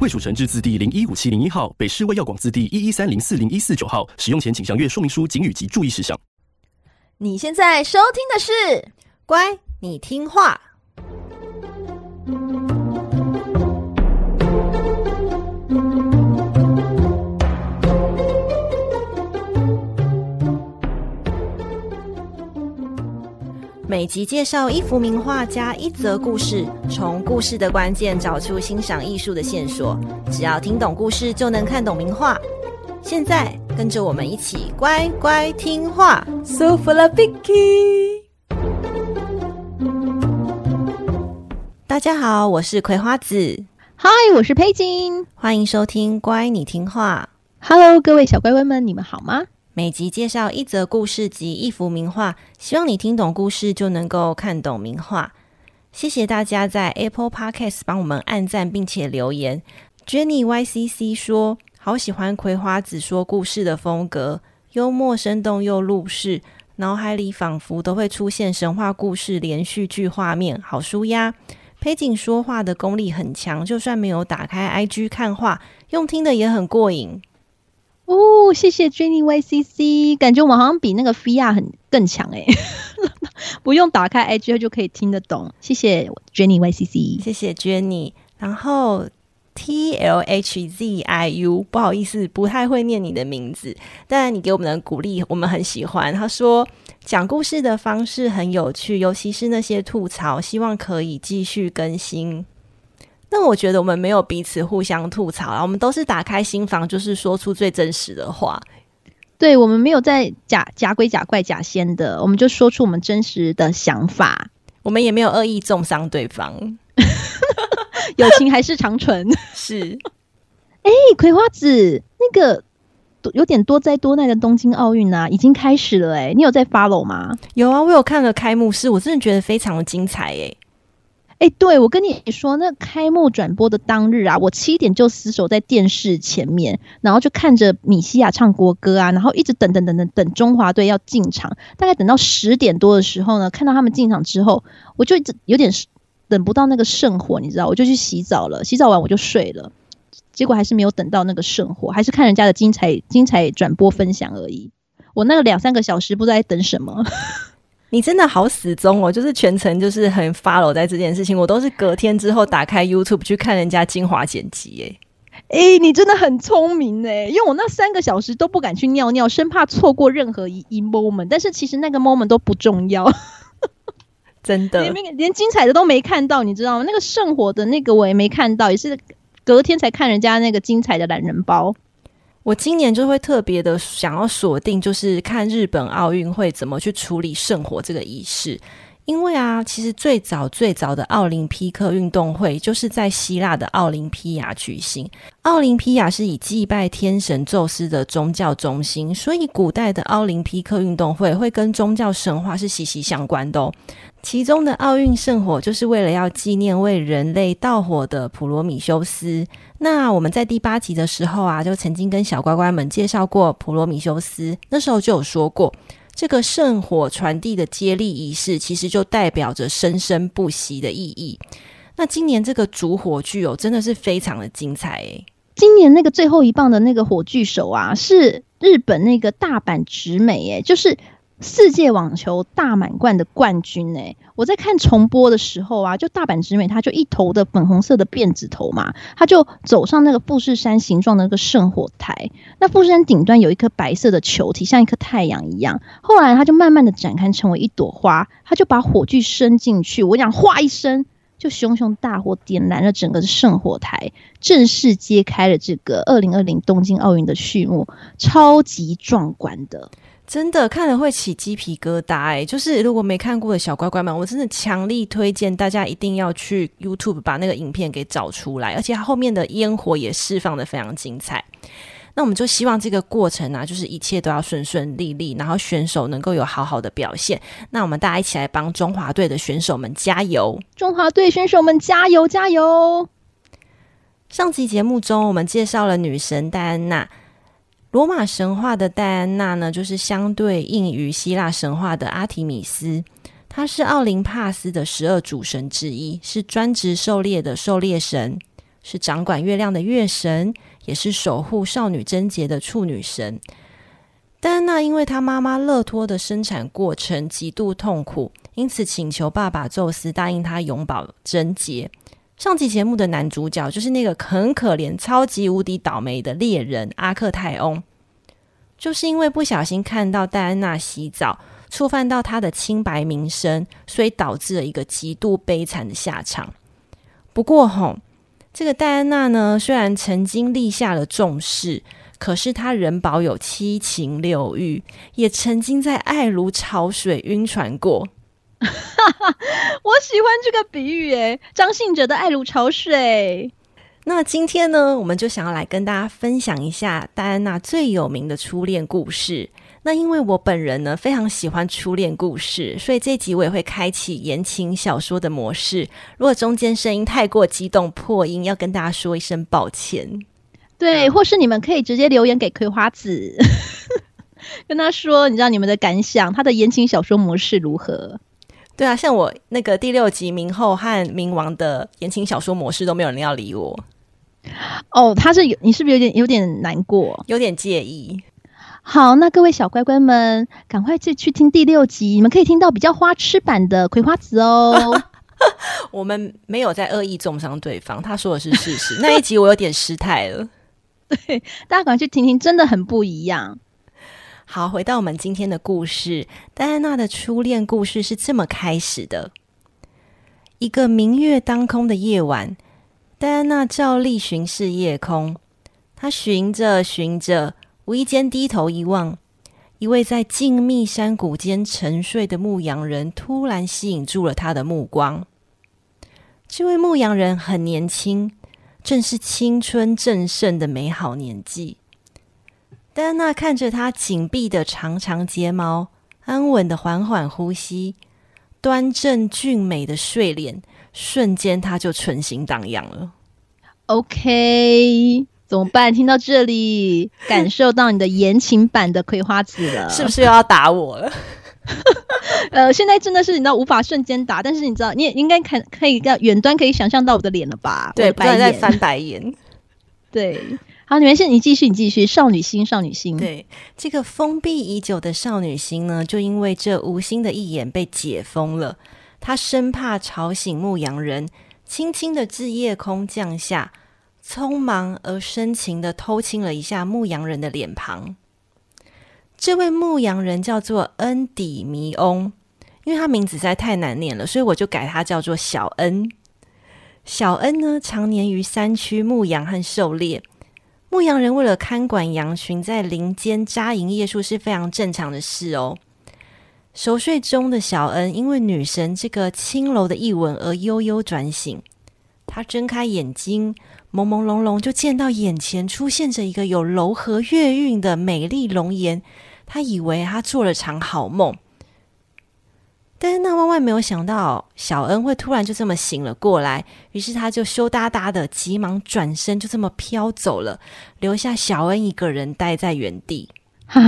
卫署成字字第零一五七零一号，北市卫药广字第一一三零四零一四九号。使用前请详阅说明书、警语及注意事项。你现在收听的是《乖，你听话》。每集介绍一幅名画加一则故事，从故事的关键找出欣赏艺术的线索。只要听懂故事，就能看懂名画。现在跟着我们一起乖乖听话。So for the Vicky，大家好，我是葵花子。嗨，我是佩金。欢迎收听乖，你听话。Hello，各位小乖乖们，你们好吗？每集介绍一则故事及一幅名画，希望你听懂故事就能够看懂名画。谢谢大家在 Apple Podcast 帮我们按赞并且留言。Jenny YCC 说：“好喜欢葵花子说故事的风格，幽默生动又入世，脑海里仿佛都会出现神话故事连续剧画面，好舒压。裴景说话的功力很强，就算没有打开 IG 看画，用听的也很过瘾。”哦，谢谢 Jenny YCC，感觉我们好像比那个 VR 很更强哎，不用打开 IG 就可以听得懂。谢谢 Jenny YCC，谢谢 Jenny。然后 T L H Z I U，不好意思，不太会念你的名字，但你给我们的鼓励我们很喜欢。他说讲故事的方式很有趣，尤其是那些吐槽，希望可以继续更新。但我觉得我们没有彼此互相吐槽啊，我们都是打开心房，就是说出最真实的话。对，我们没有在假假鬼假怪假仙的，我们就说出我们真实的想法。我们也没有恶意重伤对方 友情还是长存。是，哎、欸，葵花子，那个有点多灾多难的东京奥运啊，已经开始了哎、欸，你有在 follow 吗？有啊，我有看了开幕式，我真的觉得非常的精彩哎、欸。哎、对，我跟你说，那开幕转播的当日啊，我七点就死守在电视前面，然后就看着米西亚唱国歌啊，然后一直等等等等等中华队要进场，大概等到十点多的时候呢，看到他们进场之后，我就有点等不到那个圣火，你知道，我就去洗澡了，洗澡完我就睡了，结果还是没有等到那个圣火，还是看人家的精彩精彩转播分享而已。我那个两三个小时不知道在等什么。你真的好死忠哦，就是全程就是很 follow 在这件事情，我都是隔天之后打开 YouTube 去看人家精华剪辑，诶诶，你真的很聪明诶，因为我那三个小时都不敢去尿尿，生怕错过任何一一 moment，但是其实那个 moment 都不重要，真的，连连精彩的都没看到，你知道吗？那个圣火的那个我也没看到，也是隔天才看人家那个精彩的懒人包。我今年就会特别的想要锁定，就是看日本奥运会怎么去处理圣火这个仪式。因为啊，其实最早最早的奥林匹克运动会就是在希腊的奥林匹亚举行。奥林匹亚是以祭拜天神宙斯的宗教中心，所以古代的奥林匹克运动会会跟宗教神话是息息相关的哦。其中的奥运圣火就是为了要纪念为人类盗火的普罗米修斯。那我们在第八集的时候啊，就曾经跟小乖乖们介绍过普罗米修斯。那时候就有说过，这个圣火传递的接力仪式，其实就代表着生生不息的意义。那今年这个主火炬哦，真的是非常的精彩诶。今年那个最后一棒的那个火炬手啊，是日本那个大阪直美诶，就是。世界网球大满贯的冠军哎、欸，我在看重播的时候啊，就大阪直美，她就一头的粉红色的辫子头嘛，她就走上那个富士山形状的那个圣火台，那富士山顶端有一颗白色的球体，像一颗太阳一样。后来他就慢慢的展开成为一朵花，他就把火炬伸进去，我讲哗一声，就熊熊大火点燃了整个圣火台，正式揭开了这个二零二零东京奥运的序幕，超级壮观的。真的看了会起鸡皮疙瘩哎！就是如果没看过的小乖乖们，我真的强力推荐大家一定要去 YouTube 把那个影片给找出来，而且它后面的烟火也释放的非常精彩。那我们就希望这个过程啊，就是一切都要顺顺利利，然后选手能够有好好的表现。那我们大家一起来帮中华队的选手们加油！中华队选手们加油加油！上集节目中，我们介绍了女神戴安娜。罗马神话的戴安娜呢，就是相对应于希腊神话的阿提米斯。她是奥林帕斯的十二主神之一，是专职狩猎的狩猎神，是掌管月亮的月神，也是守护少女贞洁的处女神。戴安娜因为她妈妈勒托的生产过程极度痛苦，因此请求爸爸宙斯答应她永葆贞洁。上集节目的男主角就是那个很可怜、超级无敌倒霉的猎人阿克泰翁，就是因为不小心看到戴安娜洗澡，触犯到她的清白名声，所以导致了一个极度悲惨的下场。不过吼，这个戴安娜呢，虽然曾经立下了重誓，可是她仍保有七情六欲，也曾经在爱如潮水晕船过。哈哈，我喜欢这个比喻诶，张信哲的爱如潮水。那今天呢，我们就想要来跟大家分享一下戴安娜最有名的初恋故事。那因为我本人呢非常喜欢初恋故事，所以这集我也会开启言情小说的模式。如果中间声音太过激动破音，要跟大家说一声抱歉。对，或是你们可以直接留言给葵花子，跟他说，你知道你们的感想，他的言情小说模式如何？对啊，像我那个第六集明后和明王的言情小说模式都没有人要理我。哦，他是有，你是不是有点有点难过，有点介意？好，那各位小乖乖们，赶快去去听第六集，你们可以听到比较花痴版的葵花籽哦。我们没有在恶意中伤对方，他说的是事实。那一集我有点失态了，对，大家赶快去听听，真的很不一样。好，回到我们今天的故事。戴安娜的初恋故事是这么开始的：一个明月当空的夜晚，戴安娜照例巡视夜空。她寻着寻着，无意间低头一望，一位在静谧山谷间沉睡的牧羊人突然吸引住了她的目光。这位牧羊人很年轻，正是青春正盛的美好年纪。戴安娜看着他紧闭的长长睫毛，安稳的缓缓呼吸，端正俊美的睡脸，瞬间他就春心荡漾了。OK，怎么办？听到这里，感受到你的言情版的葵花籽了，是不是又要打我了？呃，现在真的是你知道无法瞬间打，但是你知道你也应该看可以在远端可以想象到我的脸了吧？对，不然在翻白眼。对。好，你们先，你继续，你继续。少女心，少女心。对，这个封闭已久的少女心呢，就因为这无心的一眼被解封了。她生怕吵醒牧羊人，轻轻的自夜空降下，匆忙而深情的偷亲了一下牧羊人的脸庞。这位牧羊人叫做恩底弥翁，因为他名字实在太难念了，所以我就改他叫做小恩。小恩呢，常年于山区牧羊和狩猎。牧羊人为了看管羊群，在林间扎营夜宿是非常正常的事哦。熟睡中的小恩，因为女神这个轻柔的一吻而悠悠转醒。他睁开眼睛，朦朦胧胧就见到眼前出现着一个有柔和月晕的美丽容颜。他以为他做了场好梦。但是那万万没有想到，小恩会突然就这么醒了过来，于是他就羞答答的，急忙转身，就这么飘走了，留下小恩一个人待在原地。啊，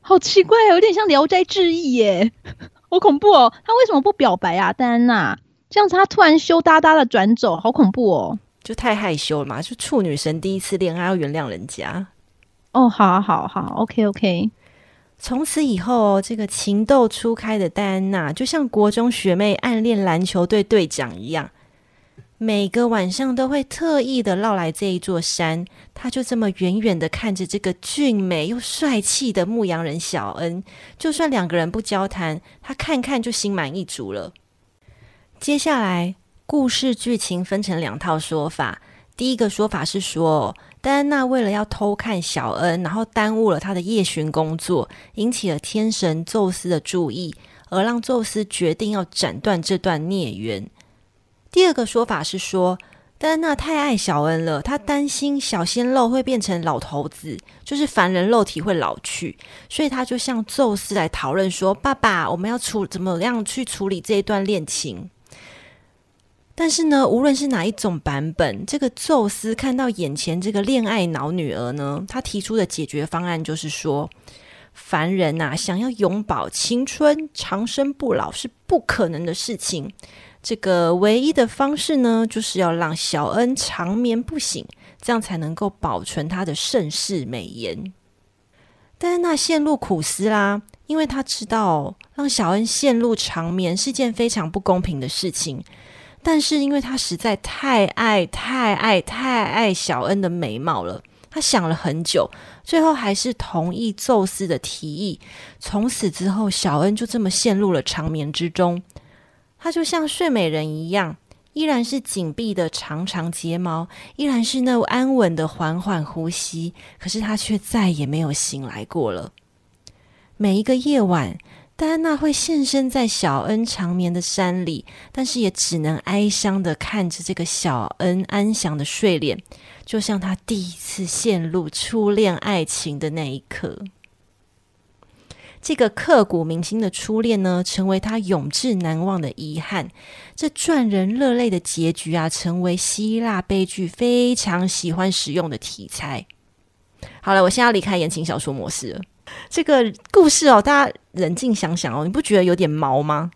好奇怪，有点像《聊斋志异》耶，好恐怖哦！他为什么不表白啊？戴安娜这样子，他突然羞答答的转走，好恐怖哦！就太害羞了嘛，就处女神第一次恋爱要原谅人家。哦，好好好，OK OK。从此以后，这个情窦初开的戴安娜，就像国中学妹暗恋篮球队队长一样，每个晚上都会特意的绕来这一座山。她就这么远远的看着这个俊美又帅气的牧羊人小恩，就算两个人不交谈，她看看就心满意足了。接下来，故事剧情分成两套说法。第一个说法是说，戴安娜为了要偷看小恩，然后耽误了他的夜巡工作，引起了天神宙斯的注意，而让宙斯决定要斩断这段孽缘。第二个说法是说，戴安娜太爱小恩了，她担心小鲜肉会变成老头子，就是凡人肉体会老去，所以她就向宙斯来讨论说：“爸爸，我们要处怎么样去处理这一段恋情？”但是呢，无论是哪一种版本，这个宙斯看到眼前这个恋爱脑女儿呢，他提出的解决方案就是说，凡人呐、啊，想要永葆青春、长生不老是不可能的事情。这个唯一的方式呢，就是要让小恩长眠不醒，这样才能够保存她的盛世美颜。戴安娜陷入苦思啦，因为她知道让小恩陷入长眠是件非常不公平的事情。但是因为他实在太爱、太爱、太爱小恩的美貌了，他想了很久，最后还是同意宙斯的提议。从此之后，小恩就这么陷入了长眠之中。他就像睡美人一样，依然是紧闭的长长睫毛，依然是那安稳的缓缓呼吸。可是他却再也没有醒来过了。每一个夜晚，戴安娜会现身在小恩长眠的山里，但是也只能哀伤的看着这个小恩安详的睡脸，就像她第一次陷入初恋爱情的那一刻。这个刻骨铭心的初恋呢，成为他永志难忘的遗憾。这赚人热泪的结局啊，成为希腊悲剧非常喜欢使用的题材。好了，我现在要离开言情小说模式了。这个故事哦，大家冷静想想哦，你不觉得有点毛吗？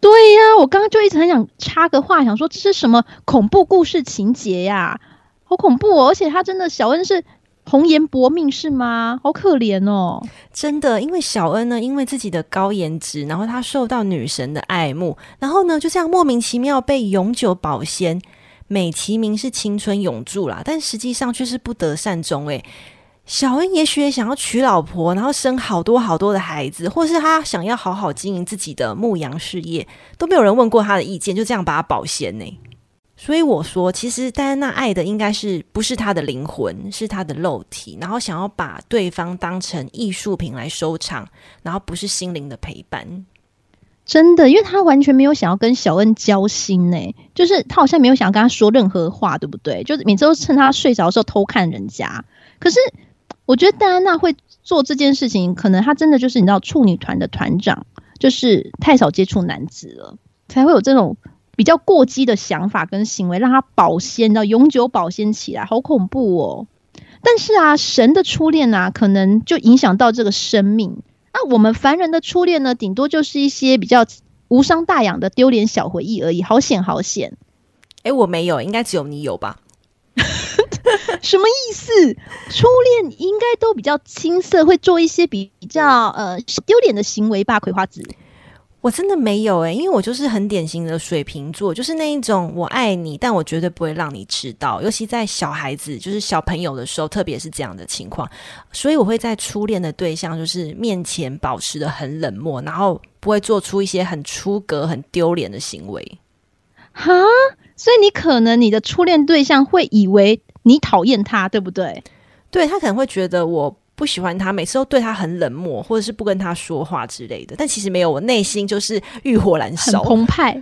对呀、啊，我刚刚就一直很想插个话，想说这是什么恐怖故事情节呀？好恐怖哦！而且他真的小恩是。红颜薄命是吗？好可怜哦！真的，因为小恩呢，因为自己的高颜值，然后他受到女神的爱慕，然后呢，就这样莫名其妙被永久保鲜，美其名是青春永驻啦，但实际上却是不得善终。诶，小恩也许也想要娶老婆，然后生好多好多的孩子，或是他想要好好经营自己的牧羊事业，都没有人问过他的意见，就这样把他保鲜呢。所以我说，其实戴安娜爱的应该是不是她的灵魂，是她的肉体，然后想要把对方当成艺术品来收藏，然后不是心灵的陪伴。真的，因为他完全没有想要跟小恩交心呢，就是他好像没有想要跟他说任何话，对不对？就是每次都趁他睡着的时候偷看人家。可是我觉得戴安娜会做这件事情，可能她真的就是你知道处女团的团长，就是太少接触男子了，才会有这种。比较过激的想法跟行为，让她保鲜，到永久保鲜起来，好恐怖哦！但是啊，神的初恋啊，可能就影响到这个生命。那、我们凡人的初恋呢，顶多就是一些比较无伤大雅的丢脸小回忆而已，好险好险！哎，我没有，应该只有你有吧？什么意思？初恋应该都比较青涩，会做一些比较呃丢脸的行为吧？葵花子。我真的没有哎、欸，因为我就是很典型的水瓶座，就是那一种我爱你，但我绝对不会让你知道。尤其在小孩子，就是小朋友的时候，特别是这样的情况，所以我会在初恋的对象就是面前保持的很冷漠，然后不会做出一些很出格、很丢脸的行为。哈，所以你可能你的初恋对象会以为你讨厌他，对不对？对，他可能会觉得我。不喜欢他，每次都对他很冷漠，或者是不跟他说话之类的。但其实没有，我内心就是欲火燃烧，很澎湃。哎、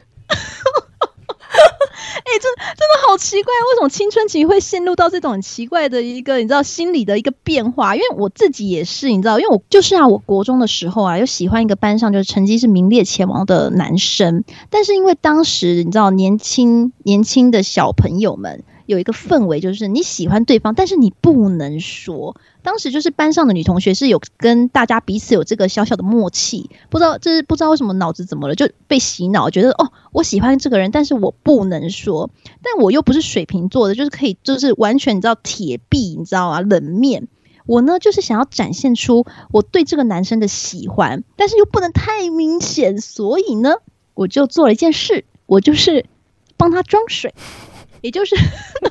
欸，这真的好奇怪，为什么青春期会陷入到这种很奇怪的一个你知道心理的一个变化？因为我自己也是，你知道，因为我就是啊，我国中的时候啊，有喜欢一个班上就是成绩是名列前茅的男生，但是因为当时你知道年轻年轻的小朋友们。有一个氛围，就是你喜欢对方，但是你不能说。当时就是班上的女同学是有跟大家彼此有这个小小的默契，不知道这是不知道为什么脑子怎么了，就被洗脑，觉得哦，我喜欢这个人，但是我不能说。但我又不是水瓶座的，就是可以，就是完全你知道铁壁，你知道啊？冷面。我呢，就是想要展现出我对这个男生的喜欢，但是又不能太明显，所以呢，我就做了一件事，我就是帮他装水。也就是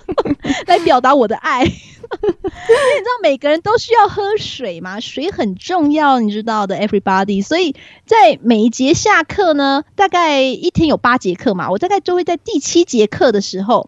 来表达我的爱，因为你知道每个人都需要喝水嘛，水很重要，你知道的，everybody。所以在每一节下课呢，大概一天有八节课嘛，我大概就会在第七节课的时候，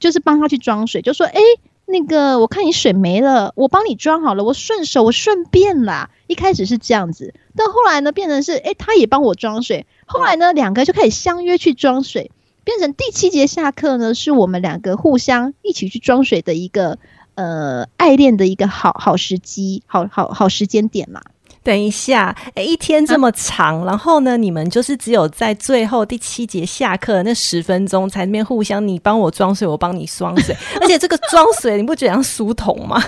就是帮他去装水，就说：“哎，那个我看你水没了，我帮你装好了，我顺手我顺便啦。”一开始是这样子，到后来呢，变成是哎，他也帮我装水，后来呢，两个就开始相约去装水。变成第七节下课呢，是我们两个互相一起去装水的一个呃爱恋的一个好好时机，好好好时间点嘛。等一下，哎，一天这么长，然后呢，你们就是只有在最后第七节下课那十分钟才那边互相，你帮我装水，我帮你装水，而且这个装水你不觉得像书童吗？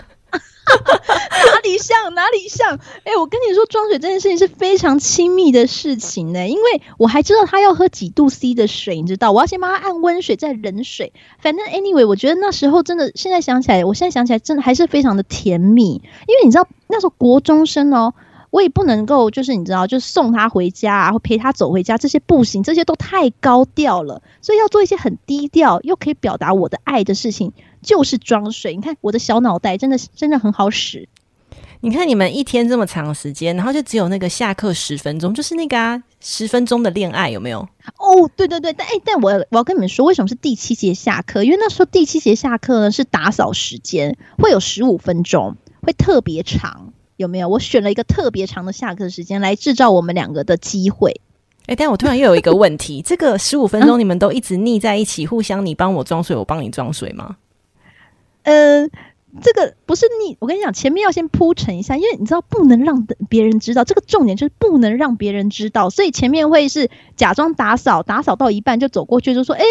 哪里像哪里像？哎，我跟你说，装水这件事情是非常亲密的事情呢，因为我还知道他要喝几度 C 的水，你知道，我要先帮他按温水，再冷水。反正 anyway，我觉得那时候真的，现在想起来，我现在想起来真的还是非常的甜蜜，因为你知道那时候国中生哦。我也不能够，就是你知道，就送他回家啊，或陪他走回家，这些不行，这些都太高调了。所以要做一些很低调又可以表达我的爱的事情，就是装水。你看我的小脑袋真的真的很好使。你看你们一天这么长时间，然后就只有那个下课十分钟，就是那个啊十分钟的恋爱有没有？哦，对对对，但哎，但我我要跟你们说，为什么是第七节下课？因为那时候第七节下课呢是打扫时间，会有十五分钟，会特别长。有没有？我选了一个特别长的下课时间来制造我们两个的机会。哎，但我突然又有一个问题：这个十五分钟你们都一直腻在一起，嗯、互相你帮我装水，我帮你装水吗？嗯、呃，这个不是腻。我跟你讲，前面要先铺陈一下，因为你知道不能让别人知道，这个重点就是不能让别人知道，所以前面会是假装打扫，打扫到一半就走过去就说：“哎。”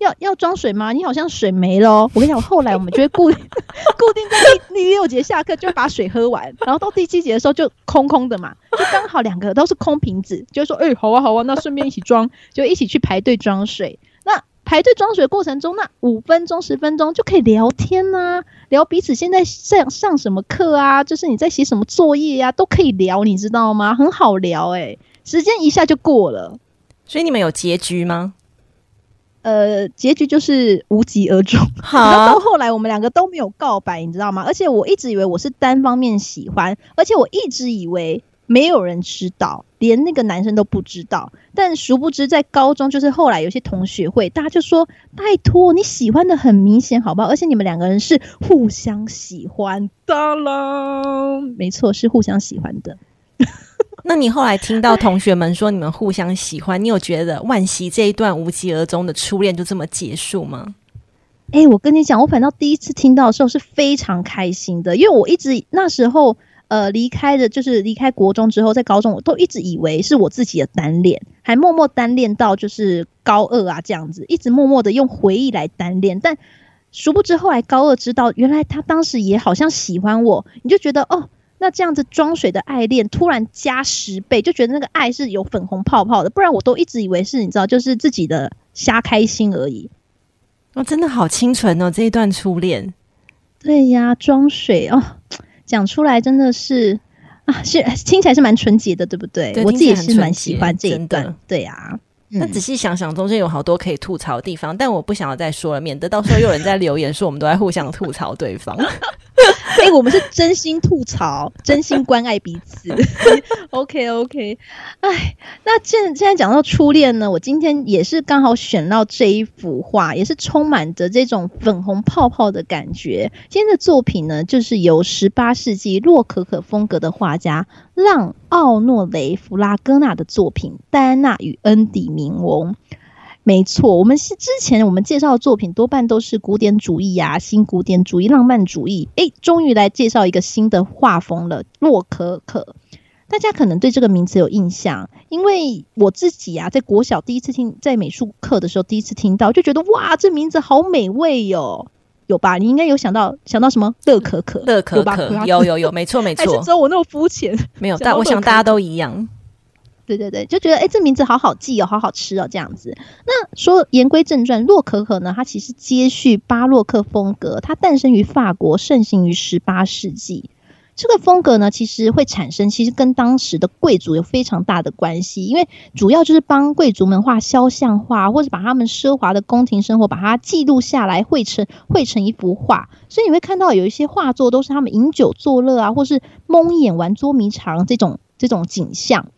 要要装水吗？你好像水没了。我跟你讲，后来我们就会固定 固定在第第六节下课就把水喝完，然后到第七节的时候就空空的嘛，就刚好两个都是空瓶子，就说哎、好啊好啊，那顺便一起装，就一起去排队装水。那排队装水过程中，那五分钟十分钟就可以聊天呐、啊，聊彼此现在上上什么课啊，就是你在写什么作业呀、啊，都可以聊，你知道吗？很好聊哎、时间一下就过了。所以你们有结局吗？呃，结局就是无疾而终。好，到后来我们两个都没有告白，你知道吗？而且我一直以为我是单方面喜欢，而且我一直以为没有人知道，连那个男生都不知道。但殊不知，在高中就是后来有些同学会，大家就说：“拜托，你喜欢的很明显，好不好？而且你们两个人是互相喜欢的啦。”没错，是互相喜欢的。那你后来听到同学们说你们互相喜欢，你有觉得惋惜这一段无疾而终的初恋就这么结束吗？哎、我跟你讲，我反倒第一次听到的时候是非常开心的，因为我一直那时候呃离开的，就是离开国中之后，在高中我都一直以为是我自己的单恋，还默默单恋到就是高二啊这样子，一直默默的用回忆来单恋，但殊不知后来高二知道，原来他当时也好像喜欢我，你就觉得哦。那这样子装水的爱恋突然加十倍，就觉得那个爱是有粉红泡泡的，不然我都一直以为是你知道，就是自己的瞎开心而已。哦，真的好清纯哦，这一段初恋。对呀，装水哦，讲出来真的是啊，是听起来是蛮纯洁的，对不对？对，我自己也是蛮喜欢这一段。对呀。那仔细想想，中间有好多可以吐槽的地方，但我不想要再说了，免得到时候又有人在留言说我们都在互相吐槽对方。所 以我们是真心吐槽，真心关爱彼此。OK OK，哎，那现现在讲到初恋呢，我今天也是刚好选到这一幅画，也是充满着这种粉红泡泡的感觉。今天的作品呢，就是由十八世纪洛可可风格的画家。让奥诺雷·弗拉戈纳的作品《戴安娜与恩迪冥翁》，没错，我们是之前我们介绍的作品多半都是古典主义啊、新古典主义、浪漫主义。诶，终于来介绍一个新的画风了——洛可可。大家可能对这个名字有印象，因为我自己啊，在国小第一次听，在美术课的时候第一次听到，就觉得哇，这名字好美味哟、有吧？你应该有想到想到什么？乐可可，乐可可，有有有，没错 没错。还是只有我那么肤浅？没有，但 我想大家都一样。对对对，就觉得哎，这名字好好记哦，好好吃哦，这样子。那说言归正传，洛可可呢，它其实接续巴洛克风格，它诞生于法国，盛行于十八世纪。这个风格呢，其实会产生，其实跟当时的贵族有非常大的关系，因为主要就是帮贵族们画肖像画，或者把他们奢华的宫廷生活把它记录下来，绘成绘成一幅画。所以你会看到有一些画作都是他们饮酒作乐啊，或是蒙眼玩捉迷藏这种这种景象。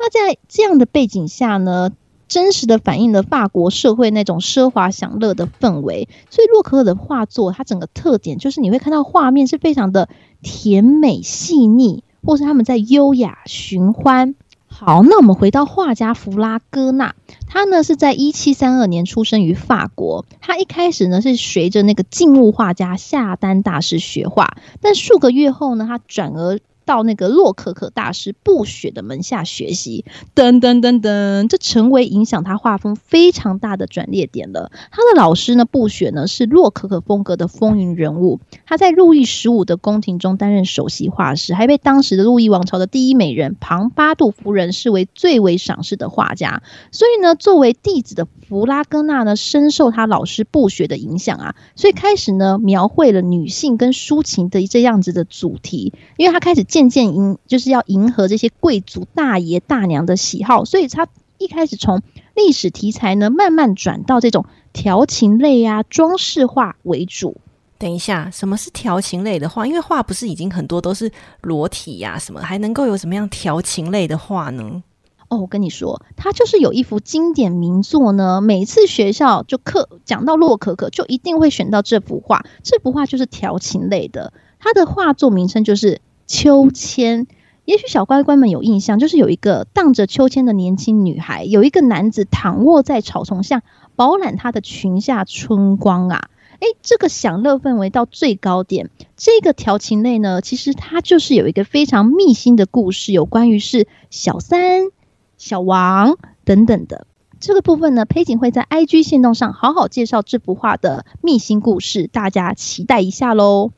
那在这样的背景下呢，真实的反映了法国社会那种奢华享乐的氛围。所以洛可可的画作，它整个特点就是你会看到画面是非常的。甜美细腻，或是他们在优雅寻欢，好，那我们回到画家弗拉戈纳，他呢是在一七三二年出生于法国。他一开始呢是随着那个静物画家夏丹大师学画，但数个月后呢，他转而。到那个洛可可大师布雪的门下学习，噔噔噔噔，这成为影响他画风非常大的转捩点了。他的老师呢，布雪呢是洛可可风格的风云人物，他在路易十五的宫廷中担任首席画师，还被当时的路易王朝的第一美人庞巴杜夫人视为最为赏识的画家。所以呢，作为弟子的弗拉戈纳呢，深受他老师布雪的影响啊，所以开始呢描绘了女性跟抒情的这样子的主题，因为他开始。渐渐迎就是要迎合这些贵族大爷大娘的喜好，所以他一开始从历史题材呢，慢慢转到这种调情类啊、装饰画为主。等一下，什么是调情类的画？因为画不是已经很多都是裸体呀、啊，什么还能够有什么样调情类的画呢？哦，我跟你说，他就是有一幅经典名作呢，每次学校就课讲到洛可可，就一定会选到这幅画。这幅画就是调情类的，他的画作名称就是。秋千，也许小乖乖们有印象，就是有一个荡着秋千的年轻女孩，有一个男子躺卧在草丛下，饱览她的裙下春光啊！诶，这个享乐氛围到最高点。这个调情类呢，其实它就是有一个非常密心的故事，有关于是小三、小王等等的这个部分呢。佩锦会在 IG 线动上好好介绍这幅画的密心故事，大家期待一下喽。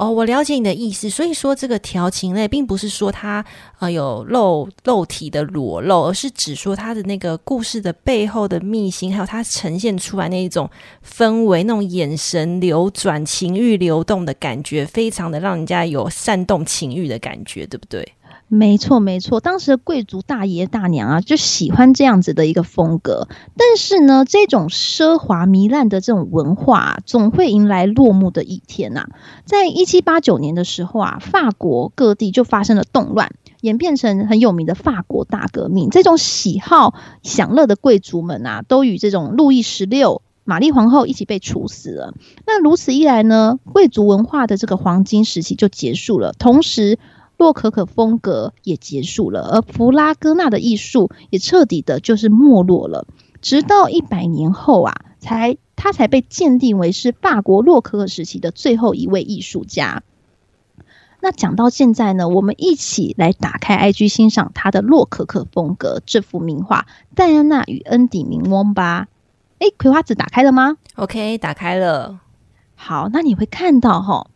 哦，我了解你的意思。所以说，这个调情类并不是说它呃有露肉体的裸露，而是指说他的那个故事的背后的秘辛，还有他呈现出来那一种氛围、那种眼神流转、情欲流动的感觉，非常的让人家有煽动情欲的感觉，对不对？没错，没错，当时的贵族大爷大娘啊，就喜欢这样子的一个风格。但是呢，这种奢华糜烂的这种文化啊，总会迎来落幕的一天呐、在一七八九年的时候啊，法国各地就发生了动乱，演变成很有名的法国大革命。这种喜好享乐的贵族们啊，都与这种路易十六、玛丽皇后一起被处死了。那如此一来呢，贵族文化的这个黄金时期就结束了。同时，洛可可风格也结束了，而弗拉戈纳的艺术也彻底的就是没落了。直到一百年后啊，才他才被鉴定为是法国洛可可时期的最后一位艺术家。那讲到现在呢，我们一起来打开 IG 欣赏他的洛可可风格这幅名画《戴安娜与恩底明翁》吧。诶，葵花籽打开了吗？OK，打开了。好，那你会看到哈。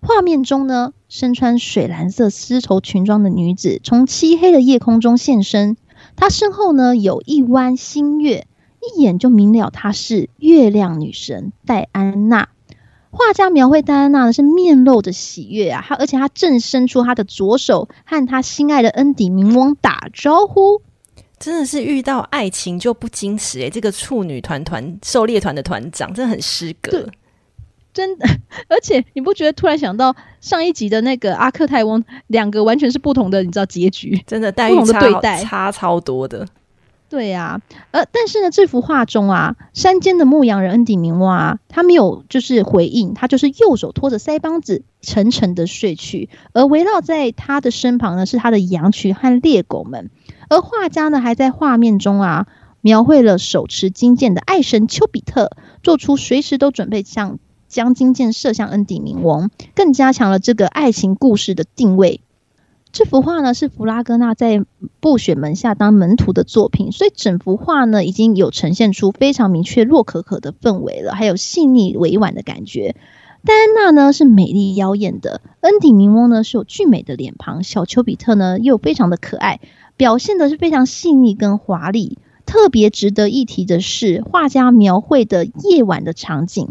画面中呢，身穿水蓝色丝绸裙装的女子从漆黑的夜空中现身。她身后呢，有一弯新月，一眼就明了她是月亮女神戴安娜。画家描绘戴安娜呢，是面露着喜悦啊，她而且她正伸出她的左手，和她心爱的恩迪明翁打招呼。真的是遇到爱情就不矜持诶、欸，这个处女团团狩猎团的团长真的很失格。真的，而且你不觉得突然想到上一集的那个阿克泰翁，两个完全是不同的，你知道结局，真的待遇差不同的对待差超多的。对呀、啊，呃，但是呢，这幅画中啊，山间的牧羊人恩迪明翁啊，他没有就是回应，他就是右手托着腮帮子，沉沉的睡去，而围绕在他的身旁呢，是他的羊群和猎狗们，而画家呢，还在画面中啊，描绘了手持金剑的爱神丘比特，做出随时都准备向。将金箭射向恩迪明翁，更加强了这个爱情故事的定位。这幅画呢，是弗拉戈纳在布雪门下当门徒的作品，所以整幅画呢，已经有呈现出非常明确洛可可的氛围了，还有细腻委婉的感觉。戴安娜呢，是美丽妖艳的，恩迪明翁呢，是有俊美的脸庞，小丘比特呢，又非常的可爱，表现的是非常细腻跟华丽。特别值得一提的是，画家描绘的夜晚的场景。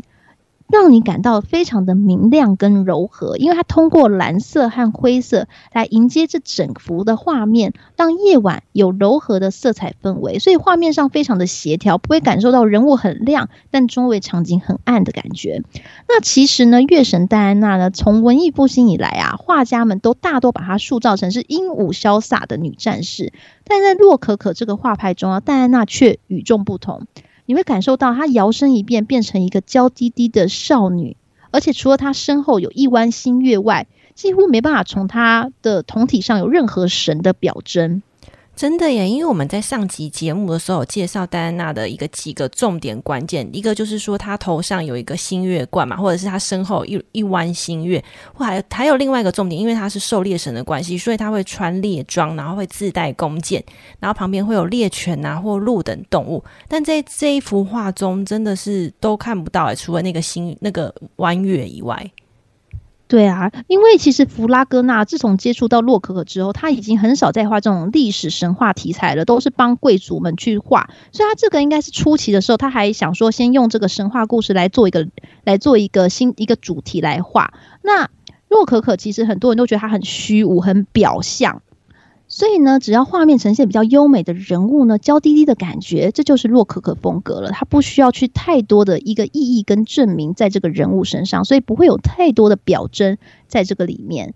让你感到非常的明亮跟柔和，因为它通过蓝色和灰色来迎接这整幅的画面，让夜晚有柔和的色彩氛围，所以画面上非常的协调，不会感受到人物很亮，但周围场景很暗的感觉。那其实呢，月神戴安娜呢，从文艺复兴以来啊，画家们都大多把她塑造成是英武潇洒的女战士，但在洛可可这个画派中啊，戴安娜却与众不同。你会感受到她摇身一变，变成一个娇滴滴的少女，而且除了她身后有一弯新月外，几乎没办法从她的胴体上有任何神的表征。真的耶，因为我们在上集节目的时候介绍戴安娜的一个几个重点关键，一个就是说她头上有一个新月冠嘛，或者是她身后一一弯新月，或还有还有另外一个重点，因为她是狩猎神的关系，所以她会穿猎装，然后会自带弓箭，然后旁边会有猎犬啊或鹿等动物。但在这一幅画中，真的是都看不到哎，除了那个新那个弯月以外。对啊，因为其实弗拉戈纳自从接触到洛可可之后，他已经很少再画这种历史神话题材了，都是帮贵族们去画。所以他这个应该是初期的时候，他还想说先用这个神话故事来做一个来做一个新一个主题来画。那洛可可其实很多人都觉得他很虚无、很表象。所以呢，只要画面呈现比较优美的人物呢，娇滴滴的感觉，这就是洛可可风格了。它不需要去太多的一个意义跟证明在这个人物身上，所以不会有太多的表征在这个里面。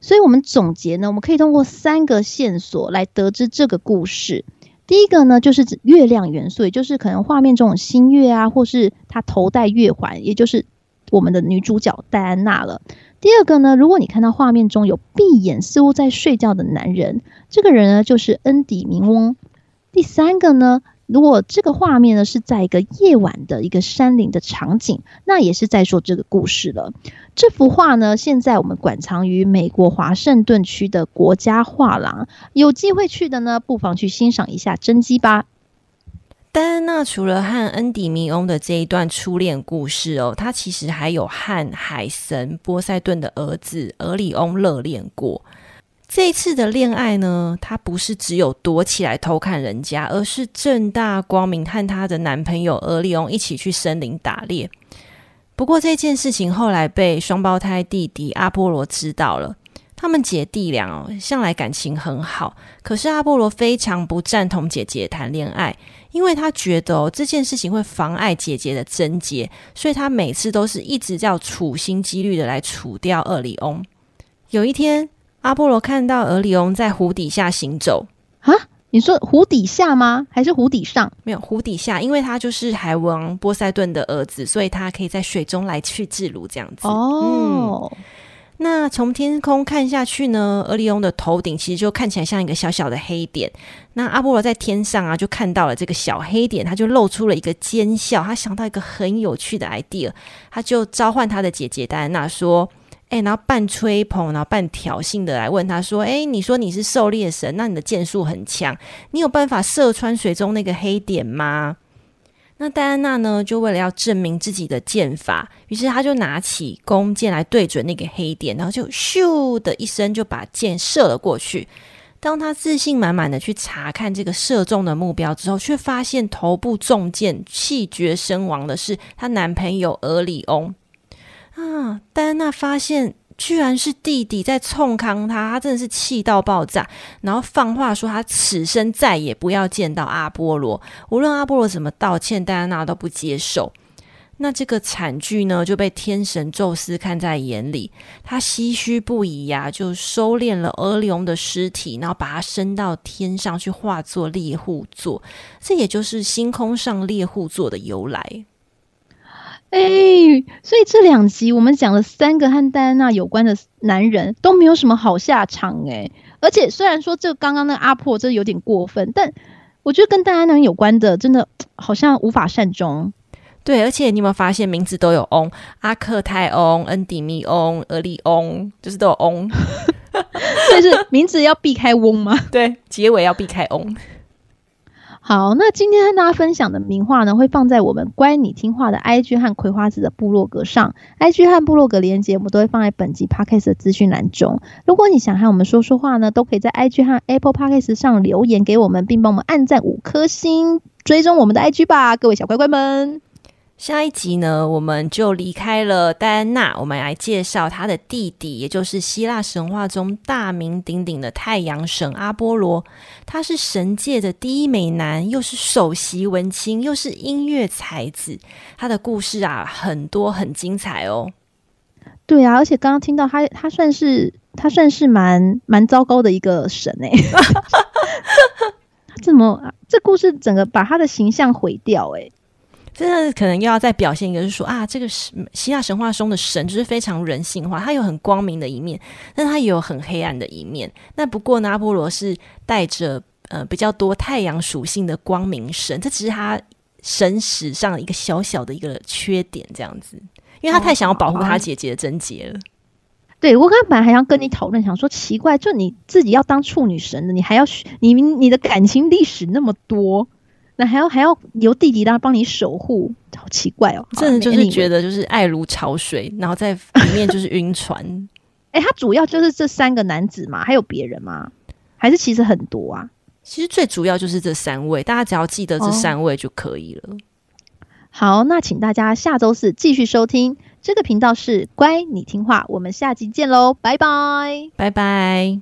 所以我们总结呢，我们可以通过三个线索来得知这个故事。第一个呢，就是指月亮元素，也就是可能画面中有新月啊，或是她头戴月环，也就是我们的女主角戴安娜了。第二个呢，如果你看到画面中有闭眼似乎在睡觉的男人，这个人呢就是恩底明翁。第三个呢，如果这个画面呢是在一个夜晚的一个山林的场景，那也是在说这个故事了。这幅画呢，现在我们馆藏于美国华盛顿区的国家画廊，有机会去的呢，不妨去欣赏一下真迹吧。戴安娜除了和恩底弥翁的这一段初恋故事哦，她其实还有和海神波塞顿的儿子俄里翁热恋过。这次的恋爱呢，她不是只有躲起来偷看人家，而是正大光明和她的男朋友俄里翁一起去森林打猎。不过这件事情后来被双胞胎弟弟阿波罗知道了。他们姐弟俩哦，向来感情很好。可是阿波罗非常不赞同姐姐谈恋爱，因为他觉得哦，这件事情会妨碍姐姐的贞洁，所以他每次都是一直要处心积虑的来除掉厄里翁。有一天，阿波罗看到厄里翁在湖底下行走啊？你说湖底下吗？还是湖底上？没有湖底下，因为他就是海王波塞顿的儿子，所以他可以在水中来去自如这样子。哦。嗯那从天空看下去呢，俄里翁的头顶其实就看起来像一个小小的黑点。那阿波罗在天上啊，就看到了这个小黑点，他就露出了一个奸笑。他想到一个很有趣的 idea，他就召唤他的姐姐戴安娜说：“哎、然后半吹捧，然后半挑衅的来问他说：‘哎、你说你是狩猎神，那你的箭术很强，你有办法射穿水中那个黑点吗？’”那戴安娜呢，就为了要证明自己的剑法，于是她就拿起弓箭来对准那个黑点，然后就咻的一声就把箭射了过去。当她自信满满的去查看这个射中的目标之后，却发现头部中箭气绝身亡的是她男朋友俄里翁。啊，戴安娜发现。居然是弟弟在冲康他，他真的是气到爆炸，然后放话说他此生再也不要见到阿波罗，无论阿波罗怎么道歉，戴安娜都不接受。那这个惨剧呢，就被天神宙斯看在眼里，他唏嘘不已呀、就收敛了俄里翁的尸体，然后把他升到天上去，化作猎户座，这也就是星空上猎户座的由来。哎，所以这两集我们讲了三个和戴安娜有关的男人，都没有什么好下场哎。而且虽然说这刚刚那阿破真的有点过分，但我觉得跟戴安娜有关的，真的好像无法善终。对，而且你有没有发现名字都有翁？阿克泰翁、恩底密翁、俄利翁，就是都有翁。所以是名字要避开翁吗？对，结尾要避开翁。好，那今天和大家分享的名画呢，会放在我们乖你听话的 IG 和葵花籽的部落格上，IG 和部落格连接我们都会放在本集 Podcast 的资讯栏中。如果你想和我们说说话呢，都可以在 IG 和 Apple Podcast 上留言给我们，并帮我们按赞五颗星，追踪我们的 IG 吧，各位小乖乖们。下一集呢，我们就离开了戴安娜，我们来介绍她的弟弟，也就是希腊神话中大名鼎鼎的太阳神阿波罗。他是神界的第一美男，又是首席文青，又是音乐才子。他的故事啊，很多很精彩哦。对啊，而且刚刚听到他，他算是他算是蛮蛮糟糕的一个神哎。他怎么这故事整个把他的形象毁掉哎？真的可能又要再表现一个，就是说啊，这个是希腊神话中的神，就是非常人性化，他有很光明的一面，但他也有很黑暗的一面。那不过呢，阿波罗是带着呃比较多太阳属性的光明神，这只是他神史上一个小小的一个缺点，这样子，因为他太想要保护他姐姐的贞洁了。对，我刚本来还想跟你讨论，想说奇怪，就你自己要当处女神的，你还要你你的感情历史那么多，那还要还要由弟弟来帮你守护，好奇怪哦！真的就是觉得就是爱如潮水，然后在里面就是晕船。哎，他主要就是这三个男子嘛，还有别人吗？还是其实很多啊？其实最主要就是这三位，大家只要记得这三位就可以了。哦、好，那请大家下周四继续收听。这个频道是乖，你听话，我们下集见喽，拜拜，拜拜。